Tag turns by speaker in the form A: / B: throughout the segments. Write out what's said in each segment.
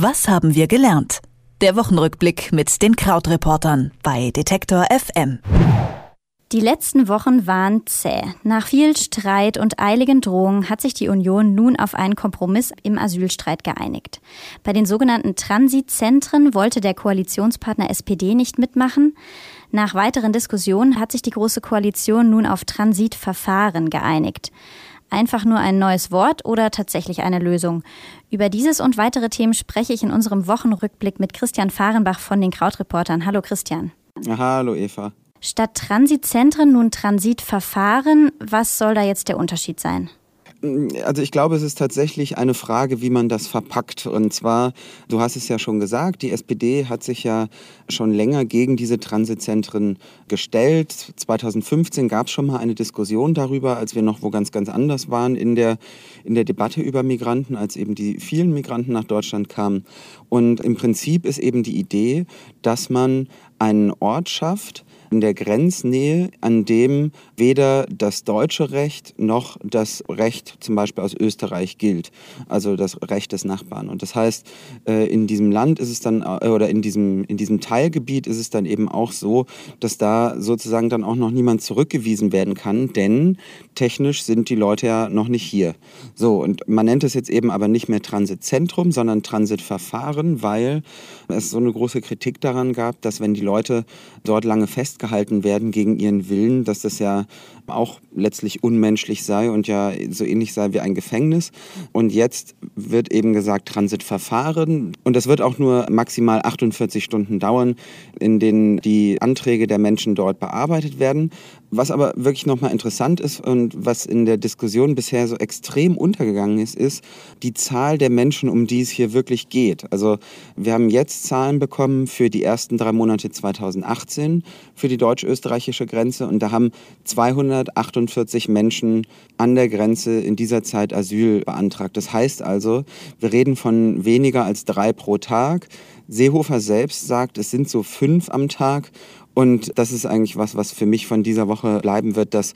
A: Was haben wir gelernt? Der Wochenrückblick mit den Krautreportern bei Detektor FM.
B: Die letzten Wochen waren zäh. Nach viel Streit und eiligen Drohungen hat sich die Union nun auf einen Kompromiss im Asylstreit geeinigt. Bei den sogenannten Transitzentren wollte der Koalitionspartner SPD nicht mitmachen. Nach weiteren Diskussionen hat sich die Große Koalition nun auf Transitverfahren geeinigt. Einfach nur ein neues Wort oder tatsächlich eine Lösung? Über dieses und weitere Themen spreche ich in unserem Wochenrückblick mit Christian Fahrenbach von den Krautreportern. Hallo Christian.
C: Hallo Eva.
B: Statt Transitzentren nun Transitverfahren. Was soll da jetzt der Unterschied sein?
C: Also ich glaube, es ist tatsächlich eine Frage, wie man das verpackt. Und zwar, du hast es ja schon gesagt, die SPD hat sich ja schon länger gegen diese Transitzentren gestellt. 2015 gab es schon mal eine Diskussion darüber, als wir noch wo ganz, ganz anders waren in der, in der Debatte über Migranten, als eben die vielen Migranten nach Deutschland kamen. Und im Prinzip ist eben die Idee, dass man einen Ort schafft, in der Grenznähe, an dem weder das deutsche Recht noch das Recht zum Beispiel aus Österreich gilt, also das Recht des Nachbarn. Und das heißt, äh, in diesem Land ist es dann, äh, oder in diesem, in diesem Teilgebiet ist es dann eben auch so, dass da sozusagen dann auch noch niemand zurückgewiesen werden kann, denn technisch sind die Leute ja noch nicht hier. So, und man nennt es jetzt eben aber nicht mehr Transitzentrum, sondern Transitverfahren, weil es so eine große Kritik daran gab, dass wenn die Leute dort lange festgehalten werden gegen ihren Willen, dass das ja auch letztlich unmenschlich sei und ja so ähnlich sei wie ein Gefängnis. Und jetzt wird eben gesagt Transitverfahren und das wird auch nur maximal 48 Stunden dauern, in denen die Anträge der Menschen dort bearbeitet werden. Was aber wirklich nochmal interessant ist und was in der Diskussion bisher so extrem untergegangen ist, ist die Zahl der Menschen, um die es hier wirklich geht. Also wir haben jetzt Zahlen bekommen für die ersten drei Monate 2018 für die deutsch-österreichische Grenze und da haben 248 Menschen an der Grenze in dieser Zeit Asyl beantragt. Das heißt also, wir reden von weniger als drei pro Tag. Seehofer selbst sagt, es sind so fünf am Tag und das ist eigentlich was, was für mich von dieser Woche bleiben wird, dass,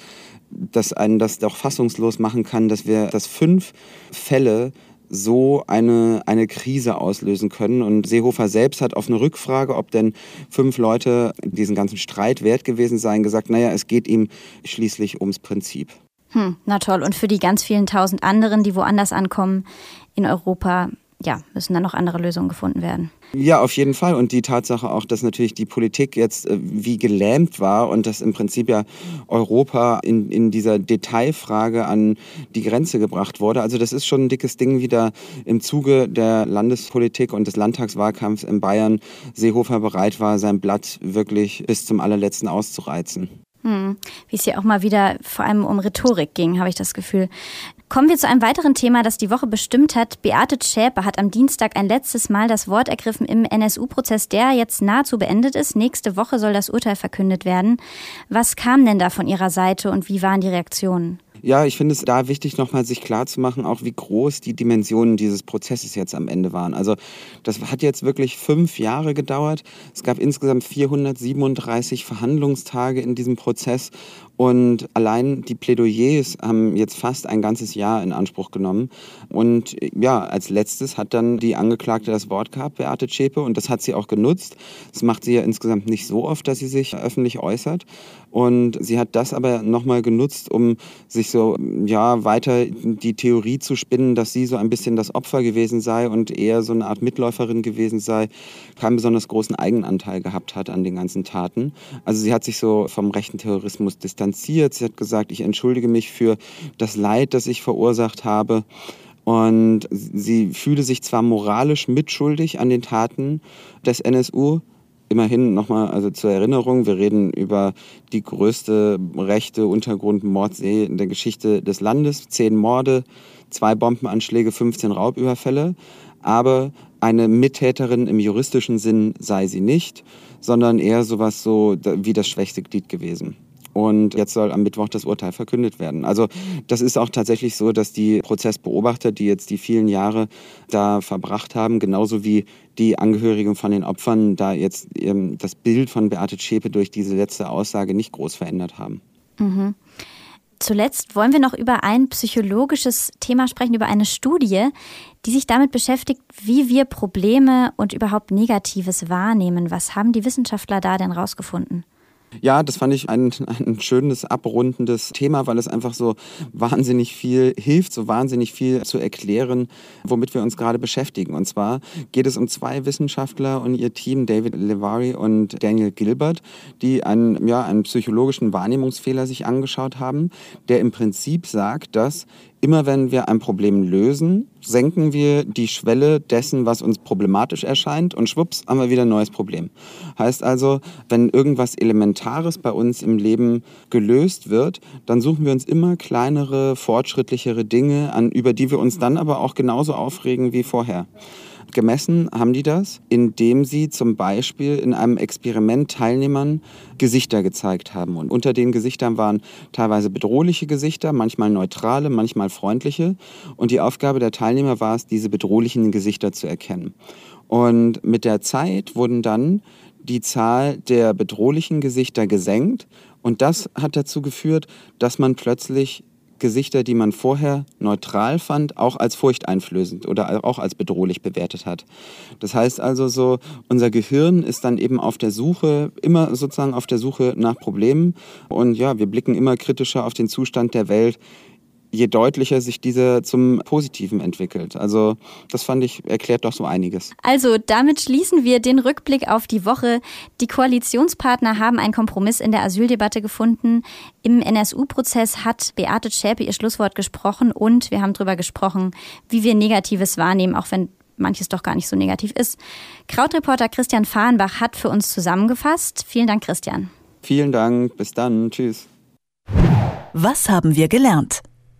C: dass einen das doch fassungslos machen kann, dass wir, dass fünf Fälle so eine, eine Krise auslösen können. Und Seehofer selbst hat auf eine Rückfrage, ob denn fünf Leute diesen ganzen Streit wert gewesen seien, gesagt, naja, es geht ihm schließlich ums Prinzip.
B: Hm, na toll. Und für die ganz vielen tausend anderen, die woanders ankommen in Europa, ja, müssen dann noch andere Lösungen gefunden werden.
C: Ja, auf jeden Fall. Und die Tatsache auch, dass natürlich die Politik jetzt äh, wie gelähmt war und dass im Prinzip ja Europa in, in dieser Detailfrage an die Grenze gebracht wurde. Also das ist schon ein dickes Ding, wie da im Zuge der Landespolitik und des Landtagswahlkampfs in Bayern Seehofer bereit war, sein Blatt wirklich bis zum allerletzten auszureizen.
B: Hm. Wie es hier auch mal wieder vor allem um Rhetorik ging, habe ich das Gefühl. Kommen wir zu einem weiteren Thema, das die Woche bestimmt hat. Beate Schäpe hat am Dienstag ein letztes Mal das Wort ergriffen im NSU-Prozess, der jetzt nahezu beendet ist. Nächste Woche soll das Urteil verkündet werden. Was kam denn da von Ihrer Seite und wie waren die Reaktionen?
C: Ja, ich finde es da wichtig, nochmal sich klarzumachen, auch wie groß die Dimensionen dieses Prozesses jetzt am Ende waren. Also das hat jetzt wirklich fünf Jahre gedauert. Es gab insgesamt 437 Verhandlungstage in diesem Prozess und allein die Plädoyers haben jetzt fast ein ganzes Jahr in Anspruch genommen. Und ja, als letztes hat dann die Angeklagte das Wort gehabt, Beate Zschäpe, und das hat sie auch genutzt. Das macht sie ja insgesamt nicht so oft, dass sie sich öffentlich äußert. Und sie hat das aber nochmal genutzt, um sich so, ja, weiter die Theorie zu spinnen, dass sie so ein bisschen das Opfer gewesen sei und eher so eine Art Mitläuferin gewesen sei, keinen besonders großen Eigenanteil gehabt hat an den ganzen Taten. Also sie hat sich so vom rechten Terrorismus distanziert. Sie hat gesagt, ich entschuldige mich für das Leid, das ich verursacht habe. Und sie fühle sich zwar moralisch mitschuldig an den Taten des NSU, Immerhin nochmal also zur Erinnerung, wir reden über die größte rechte Untergrundmordsee in der Geschichte des Landes. Zehn Morde, zwei Bombenanschläge, 15 Raubüberfälle. Aber eine Mittäterin im juristischen Sinn sei sie nicht, sondern eher sowas so wie das schwächste Glied gewesen. Und jetzt soll am Mittwoch das Urteil verkündet werden. Also das ist auch tatsächlich so, dass die Prozessbeobachter, die jetzt die vielen Jahre da verbracht haben, genauso wie die Angehörigen von den Opfern, da jetzt ähm, das Bild von Beate Zschäpe durch diese letzte Aussage nicht groß verändert haben.
B: Mhm. Zuletzt wollen wir noch über ein psychologisches Thema sprechen, über eine Studie, die sich damit beschäftigt, wie wir Probleme und überhaupt Negatives wahrnehmen. Was haben die Wissenschaftler da denn rausgefunden?
C: Ja, das fand ich ein, ein schönes, abrundendes Thema, weil es einfach so wahnsinnig viel hilft, so wahnsinnig viel zu erklären, womit wir uns gerade beschäftigen. Und zwar geht es um zwei Wissenschaftler und ihr Team, David Levari und Daniel Gilbert, die einen, ja, einen psychologischen Wahrnehmungsfehler sich angeschaut haben, der im Prinzip sagt, dass Immer wenn wir ein Problem lösen, senken wir die Schwelle dessen, was uns problematisch erscheint und schwupps haben wir wieder ein neues Problem. Heißt also, wenn irgendwas Elementares bei uns im Leben gelöst wird, dann suchen wir uns immer kleinere, fortschrittlichere Dinge an, über die wir uns dann aber auch genauso aufregen wie vorher. Gemessen haben die das, indem sie zum Beispiel in einem Experiment Teilnehmern Gesichter gezeigt haben. Und unter den Gesichtern waren teilweise bedrohliche Gesichter, manchmal neutrale, manchmal freundliche. Und die Aufgabe der Teilnehmer war es, diese bedrohlichen Gesichter zu erkennen. Und mit der Zeit wurden dann die Zahl der bedrohlichen Gesichter gesenkt. Und das hat dazu geführt, dass man plötzlich Gesichter, die man vorher neutral fand, auch als furchteinflößend oder auch als bedrohlich bewertet hat. Das heißt also so, unser Gehirn ist dann eben auf der Suche, immer sozusagen auf der Suche nach Problemen und ja, wir blicken immer kritischer auf den Zustand der Welt, je deutlicher sich diese zum Positiven entwickelt. Also das fand ich erklärt doch so einiges.
B: Also damit schließen wir den Rückblick auf die Woche. Die Koalitionspartner haben einen Kompromiss in der Asyldebatte gefunden. Im NSU-Prozess hat Beate Schäpe ihr Schlusswort gesprochen und wir haben darüber gesprochen, wie wir Negatives wahrnehmen, auch wenn manches doch gar nicht so negativ ist. Krautreporter Christian Fahrenbach hat für uns zusammengefasst. Vielen Dank, Christian.
C: Vielen Dank. Bis dann. Tschüss.
A: Was haben wir gelernt?